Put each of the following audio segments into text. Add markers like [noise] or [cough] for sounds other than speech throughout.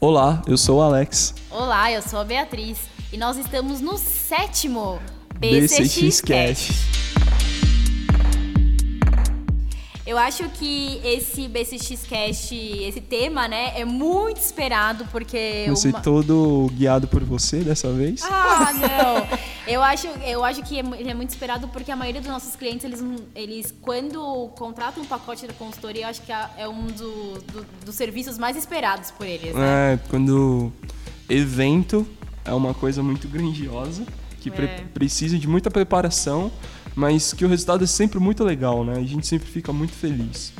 Olá, eu sou o Alex. Olá, eu sou a Beatriz e nós estamos no sétimo BCX Cast. Eu acho que esse BCX Cast, esse tema, né, é muito esperado porque Você uma- todo guiado por você dessa vez? Ah, não. Eu acho, eu acho que é ele é muito esperado porque a maioria dos nossos clientes, eles, eles quando contratam um pacote de consultoria, eu acho que é um do- do- dos serviços mais esperados por eles, né? É, quando evento é uma coisa muito grandiosa, que pre- É. precisa de muita preparação, mas que o resultado é sempre muito legal, né? A gente sempre fica muito feliz.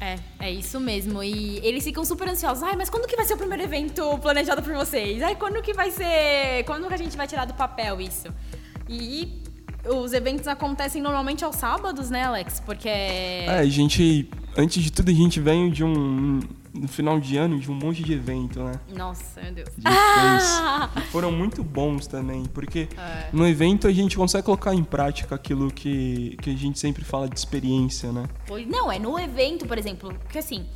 É, é isso mesmo. E eles ficam super ansiosos. Ai, mas quando que vai ser o primeiro evento planejado por vocês? Ai, quando que vai ser. Quando que a gente vai tirar do papel isso? E os eventos acontecem normalmente aos sábados, né, Alex? Porque. É, a gente, antes de tudo, a gente vem de um, no final de ano, de um monte de evento, né? Nossa, meu Deus. A gente fez. E foram muito bons também, porque É. no evento a gente consegue colocar em prática aquilo que, que a gente sempre fala de experiência, né? Foi- Não, é no evento, por exemplo. Porque assim.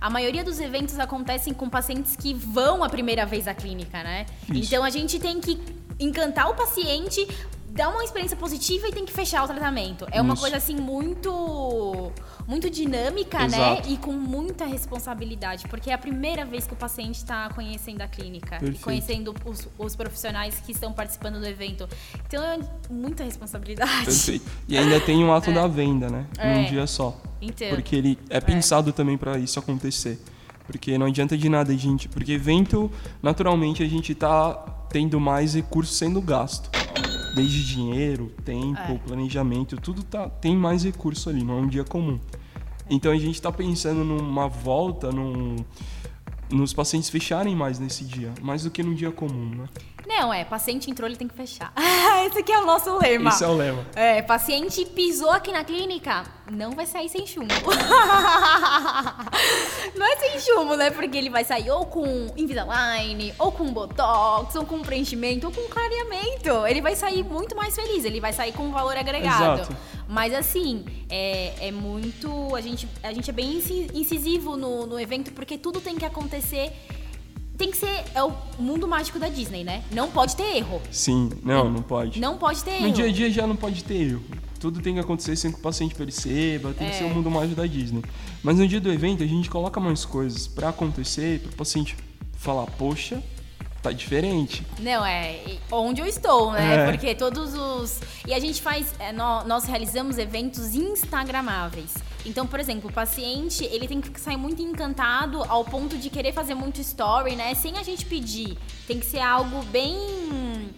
A maioria dos eventos acontecem com pacientes que vão a primeira vez à clínica, né? Isso. Então a gente tem que encantar o paciente, dar uma experiência positiva e tem que fechar o tratamento. É uma Isso. coisa assim muito muito dinâmica, Exato. né? E com muita responsabilidade, porque é a primeira vez que o paciente está conhecendo a clínica e conhecendo os, os profissionais que estão participando do evento. Então é muita responsabilidade. Perfeito. E ainda tem um ato [laughs] da venda, né? É. Num dia só. Então, Porque ele é pensado também para isso acontecer. Porque não adianta de nada gente. Porque evento, naturalmente, a gente tá tendo mais recursos sendo gasto. Desde dinheiro, tempo, É. planejamento, tudo tá, tem mais recurso ali, não é um dia comum. Então a gente tá pensando numa volta, num, nos pacientes fecharem mais nesse dia, mais do que num dia comum, né? Não, é, paciente entrou, ele tem que fechar. [laughs] Esse aqui é o nosso lema. Esse é o lema. É, paciente pisou aqui na clínica, não vai sair sem chumbo. [laughs] não é sem chumbo, né? Porque ele vai sair ou com Invisalign, ou com Botox, ou com preenchimento, ou com clareamento. Ele vai sair muito mais feliz, ele vai sair com um valor agregado. Exato. Mas assim, é, é muito. A gente, a gente é bem inci- incisivo no, no evento, porque tudo tem que acontecer. Tem que ser. É o mundo mágico da Disney, né? Não pode ter erro. Sim, não, não pode. Não pode ter erro. No dia a dia já não pode ter erro. Tudo tem que acontecer sem que o paciente perceba, tem que É. ser o mundo mágico da Disney. Mas no dia do evento a gente coloca mais coisas pra acontecer, pro paciente falar, poxa, tá diferente. Não, é onde eu estou, né? É. Porque todos os. E a gente faz. é, nó- nós realizamos eventos instagramáveis. Então, por exemplo, o paciente, ele tem que sair muito encantado ao ponto de querer fazer muito story, né? Sem a gente pedir. Tem que ser algo bem.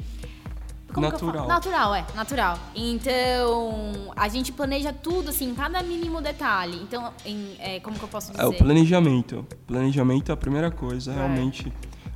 Como? Natural. Natural, é, natural. Então, a gente planeja tudo, assim, cada mínimo detalhe. Então, em- é, como que eu posso dizer? É o planejamento. Planejamento é a primeira coisa, É. realmente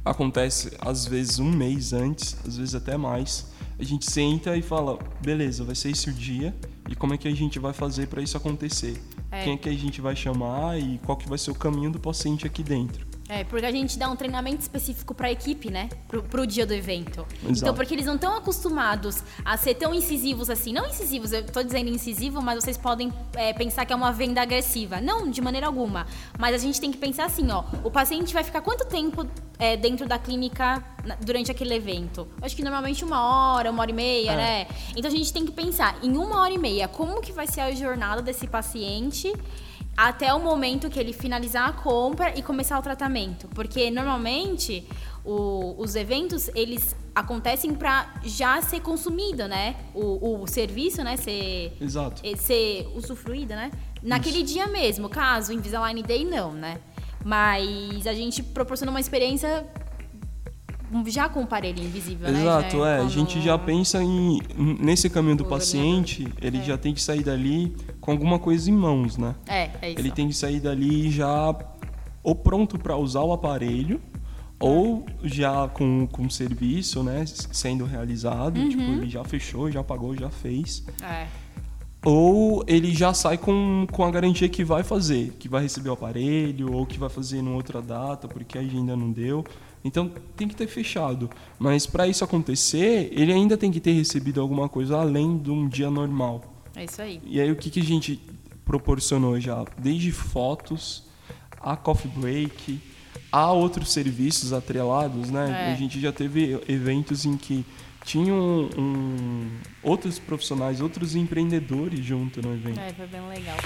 acontece às vezes um mês antes, às vezes até mais. A gente senta e fala, beleza, vai ser esse o dia e como é que a gente vai fazer pra isso acontecer? É. Quem é que a gente vai chamar e qual que vai ser o caminho do paciente aqui dentro? É, porque a gente dá um treinamento específico pra equipe, né? Pro, pro dia do evento. Então, Exato. porque eles não estão acostumados a ser tão incisivos assim. Não incisivos, eu tô dizendo incisivo, mas vocês podem é, pensar que é uma venda agressiva. Não, de maneira alguma. Mas a gente tem que pensar assim, ó. O paciente vai ficar quanto tempo é, dentro da clínica durante aquele evento? Acho que normalmente uma hora, uma hora e meia, É. né? Então a gente tem que pensar em uma hora e meia, como que vai ser a jornada desse paciente até o momento que ele finalizar a compra e começar o tratamento. Porque normalmente o- os eventos eles acontecem para já ser consumido, né? O, o serviço, né? Ser, Exato. eh, ser usufruído, né? Naquele dia mesmo. Caso Invisalign Day, não, né? Mas a gente proporciona uma experiência já com o aparelho invisível, né? Exato, Já é. A como- gente já pensa em nesse caminho do O paciente, ele já tem que sair dali com alguma coisa em mãos, né? É, é isso. Ele tem que sair dali já ou pronto para usar o aparelho ou já com, com o serviço, né, sendo realizado, Uhum. tipo, ele já fechou, já pagou, já fez. É. Ou ele já sai com, com a garantia que vai fazer, que vai receber o aparelho, ou que vai fazer numa outra data, porque a agenda não deu. Então tem que ter fechado. Mas para isso acontecer, ele ainda tem que ter recebido alguma coisa além de um dia normal. É isso aí. E aí o que, que a gente proporcionou já? Desde fotos, a coffee break, há outros serviços atrelados, né? É. A gente já teve eventos em que tinham um, outros profissionais, outros empreendedores junto no evento. É, foi bem legal.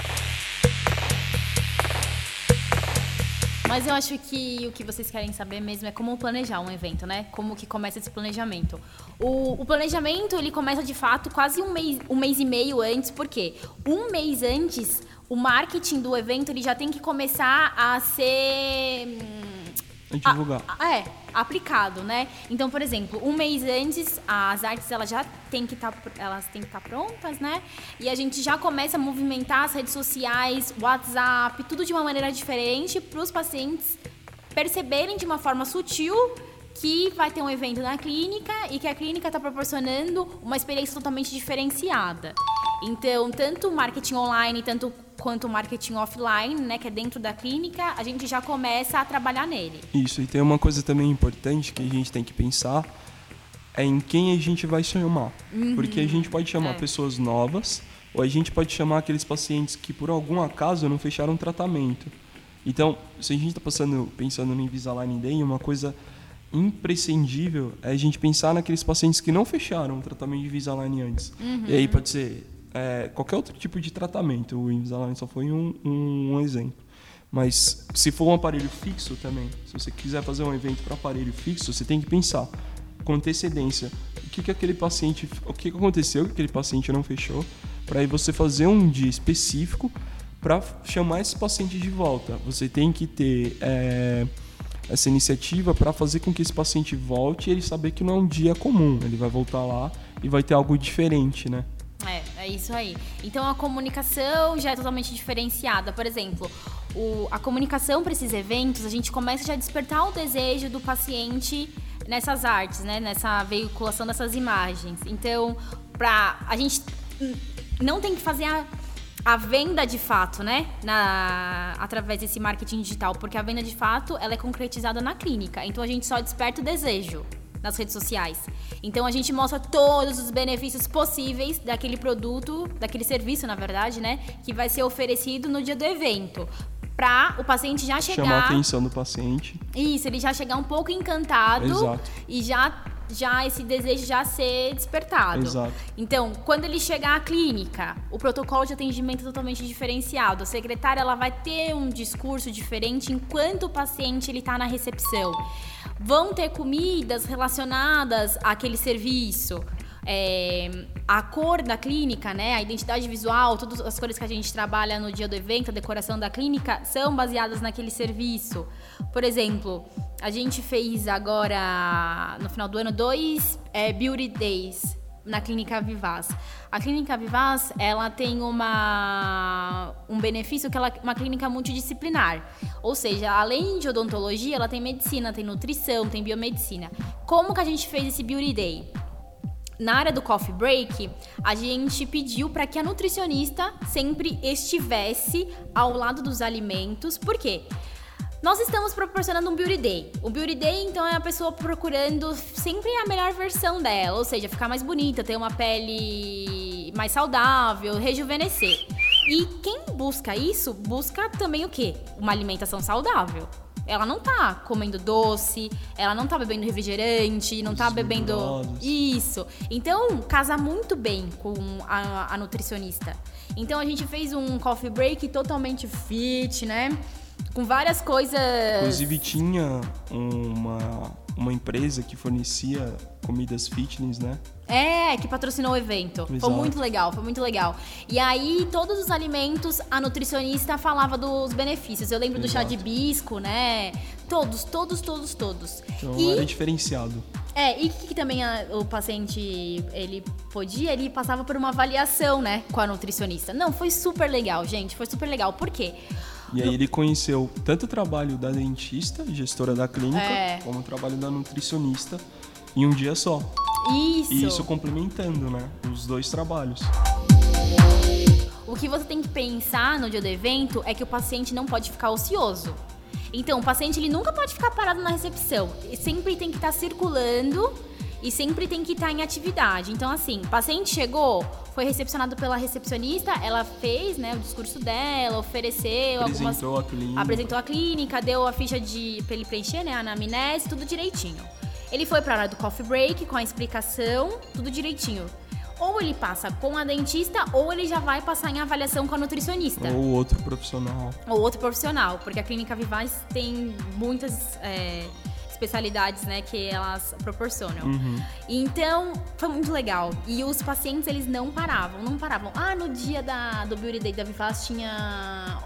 Mas eu acho que o que vocês querem saber mesmo é como planejar um evento, né? Como que começa esse planejamento. O, o planejamento, ele começa de fato quase um mês, um mês e meio antes, porque um mês antes, o marketing do evento ele já tem que começar a ser... hum, A divulgar. a- é, aplicado, né? Então, por exemplo, um mês antes, as artes elas já têm que estar elas têm que estar prontas, né? E a gente já começa a movimentar as redes sociais, WhatsApp, tudo de uma maneira diferente para os pacientes perceberem de uma forma sutil que vai ter um evento na clínica e que a clínica está proporcionando uma experiência totalmente diferenciada. Então, tanto o marketing online, tanto quanto o marketing offline, né, que é dentro da clínica, a gente já começa a trabalhar nele. Isso, e tem uma coisa também importante que a gente tem que pensar é em quem a gente vai chamar. Porque a gente pode chamar É. pessoas novas ou a gente pode chamar aqueles pacientes que por algum acaso não fecharam tratamento. Então, se a gente está passando, pensando no Invisalign Day, uma coisa imprescindível é a gente pensar naqueles pacientes que não fecharam o tratamento de Invisalign antes. E aí pode ser é, qualquer outro tipo de tratamento. O Invisalign só foi um, um, um exemplo. Mas se for um aparelho fixo também, se você quiser fazer um evento para aparelho fixo, você tem que pensar com antecedência o que, que aquele paciente, o que, que aconteceu que aquele paciente não fechou, para aí você fazer um dia específico para chamar esse paciente de volta. Você tem que ter é, essa iniciativa para fazer com que esse paciente volte e ele saber que não é um dia comum. Ele vai voltar lá e vai ter algo diferente, né? É, isso aí. Então a comunicação já é totalmente diferenciada. Por exemplo, o- a comunicação para esses eventos, a gente começa já a despertar o desejo do paciente nessas artes, né? Nessa veiculação dessas imagens. Então, pra, a gente não tem que fazer a, a venda de fato, né? Na, através desse marketing digital, porque a venda de fato ela é concretizada na clínica. Então a gente só desperta o desejo nas redes sociais. Então a gente mostra todos os benefícios possíveis daquele produto, daquele serviço, na verdade, né, que vai ser oferecido no dia do evento, para o paciente já chegar Chamar a atenção do paciente. isso, ele já chegar um pouco encantado Exato. e já já esse desejo já ser despertado. Exato. Então, quando ele chegar à clínica, o protocolo de atendimento é totalmente diferenciado. A secretária ela vai ter um discurso diferente enquanto o paciente ele está na recepção. Vão ter comidas relacionadas àquele serviço. É, a cor da clínica, né, a identidade visual, todas as cores que a gente trabalha no dia do evento, a decoração da clínica, são baseadas naquele serviço. Por exemplo, a gente fez agora, no final do ano, dois é, Beauty Days na Clínica Vivaz. A Clínica Vivaz, ela tem uma, um benefício que ela é uma clínica multidisciplinar. Ou seja, além de odontologia, ela tem medicina, tem nutrição, tem biomedicina. Como que a gente fez esse Beauty Day? Na área do coffee break, a gente pediu para que a nutricionista sempre estivesse ao lado dos alimentos. Por quê? Nós estamos proporcionando um beauty day. O beauty day, então, é a pessoa procurando sempre a melhor versão dela, ou seja, ficar mais bonita, ter uma pele mais saudável, rejuvenescer. E quem busca isso, busca também o quê? Uma alimentação saudável. Ela não tá comendo doce, ela não tá bebendo refrigerante, não tá bebendo. Isso. Então, casa muito bem com a, a nutricionista. Então, a gente fez um coffee break totalmente fit, né? Com várias coisas. Inclusive tinha uma, uma empresa que fornecia comidas fitness, né? É, que patrocinou o evento. Foi Exato. muito legal, foi muito legal. E aí, todos os alimentos, a nutricionista falava dos benefícios. Eu lembro do chá de Exato. hibisco, né? Todos, todos, todos, todos. Então e, era diferenciado. é, e o que, que também a- o paciente, ele podia, ele passava por uma avaliação, né, com a nutricionista. Não, foi super legal, gente, foi super legal. Por quê? E aí ele conheceu tanto o trabalho da dentista, gestora da clínica, É. como o trabalho da nutricionista em um dia só. Isso. E isso complementando, né? Os dois trabalhos. O que você tem que pensar no dia do evento é que o paciente não pode ficar ocioso. Então, o paciente ele nunca pode ficar parado na recepção. Ele sempre tem que estar circulando e sempre tem que estar em atividade. Então, assim, paciente chegou, foi recepcionado pela recepcionista, ela fez né, o discurso dela, ofereceu Apresentou algumas. a clínica. Apresentou a clínica, deu a ficha de pra ele preencher, né? A anamnese, tudo direitinho. Ele foi pra hora do coffee break com a explicação, tudo direitinho. Ou ele passa com a dentista, ou ele já vai passar em avaliação com a nutricionista Ou outro profissional. ou outro profissional, porque a clínica Vivaz tem muitas é, especialidades, né, que elas proporcionam. Então, foi muito legal. E os pacientes, eles não paravam, não paravam. Ah, no dia da, do Beauty Day da Vivaz tinha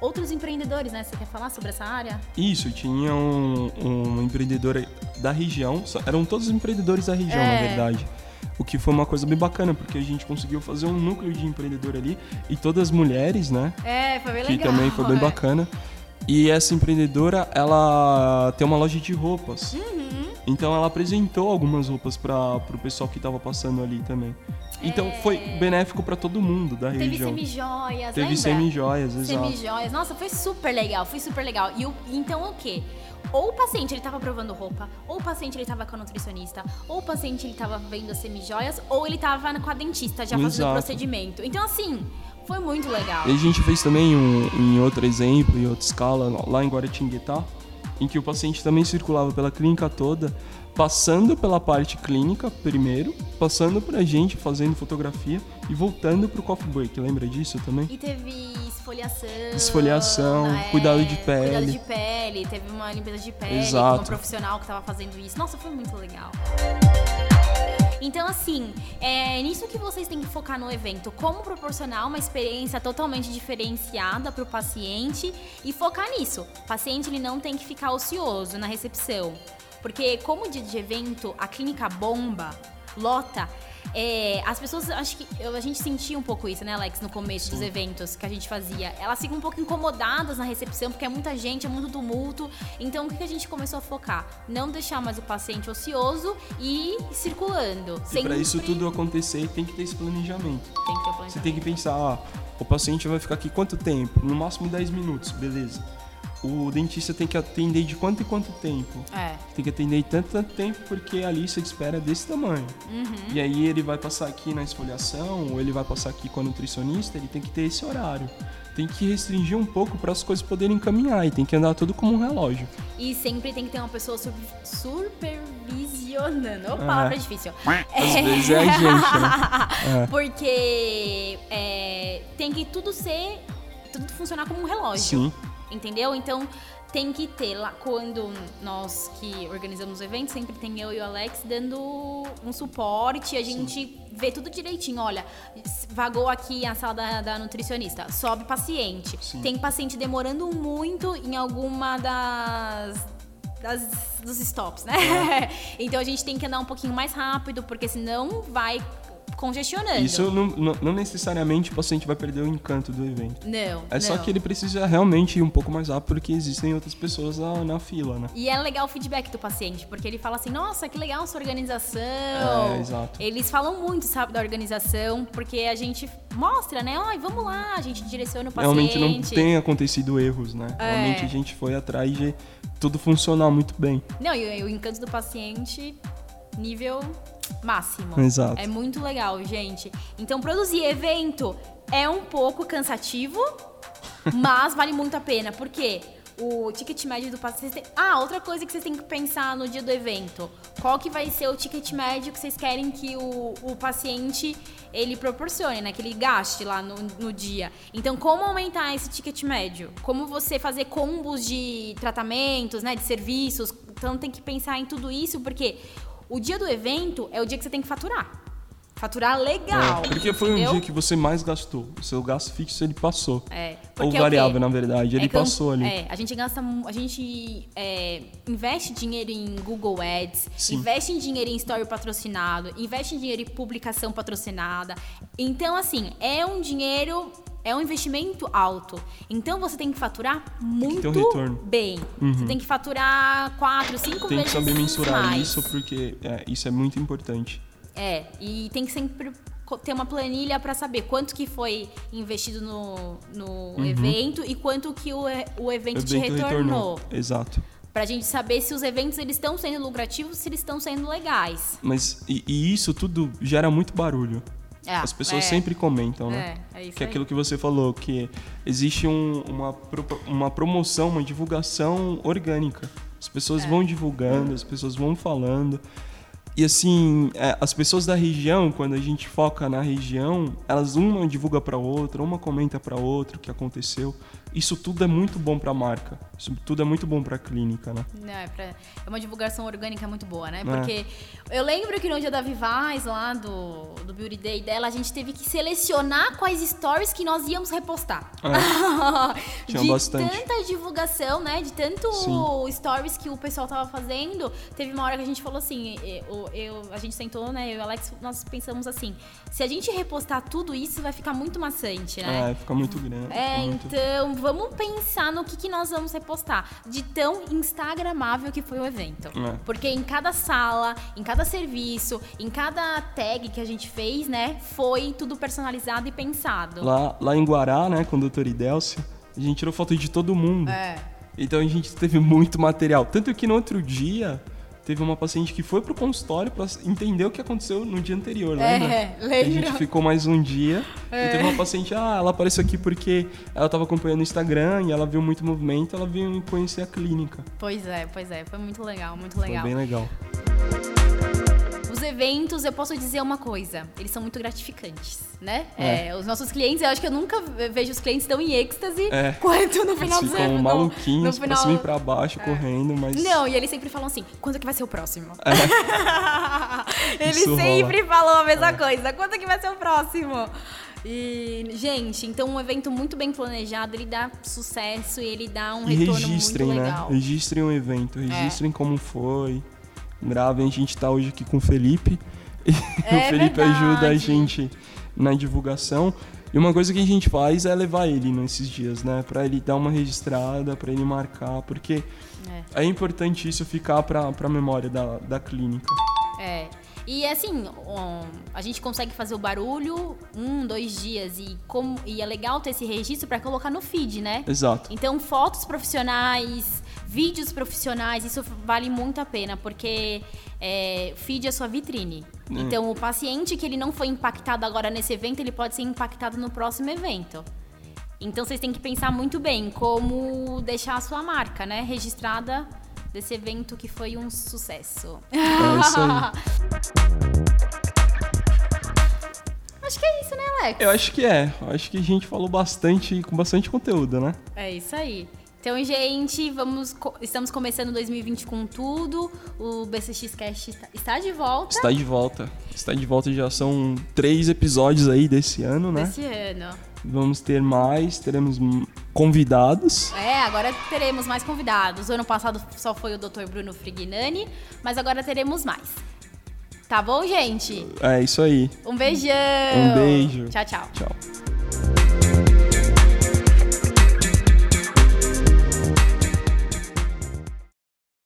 outros empreendedores, né? Você quer falar sobre essa área? Isso, tinha um, um empreendedor da região, eram todos empreendedores da região, É. na verdade. O que foi uma coisa bem bacana, porque a gente conseguiu fazer um núcleo de empreendedor ali, e todas mulheres, né? É, foi bem que legal. também foi bem é. bacana. E essa empreendedora, ela tem uma loja de roupas. Uhum. Então ela apresentou algumas roupas para o pessoal que tava passando ali também. Então foi benéfico para todo mundo da É. Teve região. semi-joias, Teve lembra? semi-joias, exato. Semi-joias. Nossa, foi super legal, foi super legal. E o, então o quê? Ou o paciente ele tava provando roupa, ou o paciente ele tava com a nutricionista, ou o paciente ele tava vendo as semi-joias, ou ele tava com a dentista já fazendo o Exato. procedimento. Então assim, foi muito legal. E a gente fez também um, em outro exemplo, em outra escala, lá em Guaratinguetá, em que o paciente também circulava pela clínica toda, passando pela parte clínica primeiro, passando pra gente fazendo fotografia e voltando pro coffee break. Lembra disso também? E teve esfoliação. Esfoliação, é, cuidado de Cuidado pele. de pele, teve uma limpeza de pele, Exato. com um profissional que tava fazendo isso. Nossa, foi muito legal. Então, assim, é nisso que vocês têm que focar no evento. Como proporcionar uma experiência totalmente diferenciada para o paciente e focar nisso. O paciente ele não tem que ficar ocioso na recepção. Porque como dia de evento, a clínica bomba, lota, é, as pessoas, acho que eu- a gente sentia um pouco isso, né, Alex, no começo dos eventos que a gente fazia. Elas ficam um pouco incomodadas na recepção, porque é muita gente, é muito tumulto. Então, o que que a gente começou a focar? Não deixar mais o paciente ocioso e ir circulando. E para isso tudo acontecer, tem que ter esse planejamento. Tem que ter o Você planejamento. tem que pensar, ah, o paciente vai ficar aqui quanto tempo? No máximo 10 minutos, beleza. O dentista tem que atender de quanto em quanto tempo? É. Tem que atender em tanto, tanto tempo porque a lista de espera é desse tamanho. Uhum. E aí ele vai passar aqui na esfoliação, ou ele vai passar aqui com a nutricionista, ele tem que ter esse horário. Tem que restringir um pouco para as coisas poderem caminhar e tem que andar tudo como um relógio. E sempre tem que ter uma pessoa supervisionando. Ô, É. palavra difícil. Às vezes é a gente, né? [laughs] É. Porque é, tem que tudo ser. Tudo funcionar como um relógio. Sim. Entendeu? Então tem que ter lá quando nós que organizamos o evento, sempre tem eu e o Alex dando um suporte, a gente vê tudo direitinho. Olha, vagou aqui a sala da, da nutricionista, sobe paciente. Sim. Tem paciente demorando muito em alguma das das- dos stops, né? [laughs] então a gente tem que andar um pouquinho mais rápido, porque senão vai congestionando. Isso não, não- não necessariamente o paciente vai perder o encanto do evento. Não. É só não. que ele precisa realmente ir um pouco mais rápido porque existem outras pessoas na, na fila, né? E é legal o feedback do paciente, porque ele fala assim, nossa, que legal sua organização. É, exato. Eles falam muito, sabe, da organização, porque a gente mostra, né? Ai, vamos lá, a gente direciona o paciente. Realmente não tem acontecido erros, né? É. Realmente a gente foi atrás de tudo funcionar muito bem. Não, e o encanto do paciente, nível máximo. Exato. É muito legal, gente. Então, produzir evento é um pouco cansativo, mas vale muito a pena. Por quê? O ticket médio do paciente. Ah, outra coisa que vocês têm que pensar no dia do evento. Qual que vai ser o ticket médio que vocês querem que o, o paciente ele proporcione, né? Que ele gaste lá no, no dia. Então, como aumentar esse ticket médio? Como você fazer combos de tratamentos, né? De serviços. Então, tem que pensar em tudo isso, porque o dia do evento é o dia que você tem que faturar. Faturar legal. É, porque foi um entendeu? dia que você mais gastou. O seu gasto fixo ele passou. É, Ou é variável, na verdade. Ele É passou ali. É, a gente gasta, a gente é, investe dinheiro em Google Ads, Sim. investe em dinheiro em story patrocinado, investe em dinheiro em publicação patrocinada. Então, assim, é um dinheiro, é um investimento alto. Então, você tem que faturar muito ter um retorno. bem. Você tem que faturar quatro, cinco Tem que vezes saber mensurar mais. isso porque é, isso é muito importante. É, e tem que sempre ter uma planilha para saber quanto que foi investido no, no evento e quanto que o, o evento te Uhum. Evento retornou. Exato. Pra gente saber se os eventos eles estão sendo lucrativos, se eles estão sendo legais. Mas e, e isso tudo gera muito barulho. É, As pessoas é. sempre comentam, né? É, é isso que é aquilo que você falou, que existe um- uma, uma promoção, uma divulgação orgânica. As É. pessoas vão divulgando, as pessoas vão falando. E assim, é, as pessoas da região, quando a gente foca na região, elas uma divulga para outra, uma comenta para outra o que aconteceu. Isso tudo é muito bom para a marca. Isso tudo é muito bom para a clínica, né? Não, é, pra- é uma divulgação orgânica muito boa, né? É. Porque eu lembro que no dia da Vivaz, lá do, do Beauty Day dela, a gente teve que selecionar quais stories que nós íamos repostar. [laughs] Tinha de bastante. tanta divulgação, né? De tanto Sim. stories que o pessoal tava fazendo. Teve uma hora que a gente falou assim, eu, eu- a gente sentou, né? Eu e o Alex, nós pensamos assim, se a gente repostar tudo isso, vai ficar muito maçante, né? É, fica muito grande. É, muito- então vamos pensar no que, que nós vamos repostar. De tão instagramável que foi o evento. É. Porque em cada sala, em cada serviço, em cada tag que a gente fez, né, foi tudo personalizado e pensado. Lá, lá em Guará, né, com o Dr. Idélcio, a gente tirou foto de todo mundo. É. Então a gente teve muito material. Tanto que no outro dia, teve uma paciente que foi pro consultório pra entender o que aconteceu no dia anterior, lembra? É, A lembro. gente ficou mais um dia. É. E teve uma paciente, ah, ela apareceu aqui porque ela tava acompanhando o Instagram e ela viu muito movimento, ela veio conhecer a clínica. Pois é, pois é. Foi muito legal, muito Foi legal. bem legal. Os eventos, eu posso dizer uma coisa, eles são muito gratificantes, né? É. É, os nossos clientes, eu acho que eu nunca vejo os clientes tão em êxtase É. [laughs] quanto no final Eles do ano. no- maluquinhos no pra final... É. cima e pra baixo, correndo, mas... Não, e eles sempre falam assim, quando que vai ser o próximo? [laughs] [laughs] eles Isso rola. sempre falam a mesma coisa, quando que vai ser o próximo? E, gente, então um evento muito bem planejado, ele dá sucesso e ele dá um E retorno registrem, muito né? legal. É. Registrem o evento, registrem como foi. Gravem, a gente tá hoje aqui com o Felipe. [laughs] E É o Felipe ajuda a verdade. gente na divulgação. E uma coisa que a gente faz é levar ele nesses dias, né? Pra ele dar uma registrada, pra ele marcar, porque É. é, importante isso ficar pra, pra memória da, da clínica. É. E assim, um, a gente consegue fazer o barulho um, dois dias. E, como, e é legal ter esse registro pra colocar no feed, né? Exato. Então, fotos profissionais, vídeos profissionais, isso vale muito a pena, porque é, feed é sua vitrine. É. Então, o paciente que ele não foi impactado agora nesse evento, ele pode ser impactado no próximo evento. Então, vocês têm que pensar muito bem como deixar a sua marca, né, registrada desse evento que foi um sucesso. É isso aí. [laughs] Acho que é isso, né, Alex? Eu acho que é. Eu acho que a gente falou bastante, com bastante conteúdo, né? É isso aí. Então, gente, vamos, estamos começando 2020 com tudo. O BCX Cast está- de volta Está de volta. Está de volta, já são três episódios aí desse ano, né? desse ano. Vamos ter mais, teremos convidados. É, agora teremos mais convidados. O ano passado só foi o Dr. Bruno Frignani, mas agora teremos mais. Tá bom, gente? É isso aí. Um beijão. Um beijo. Tchau, tchau. Tchau.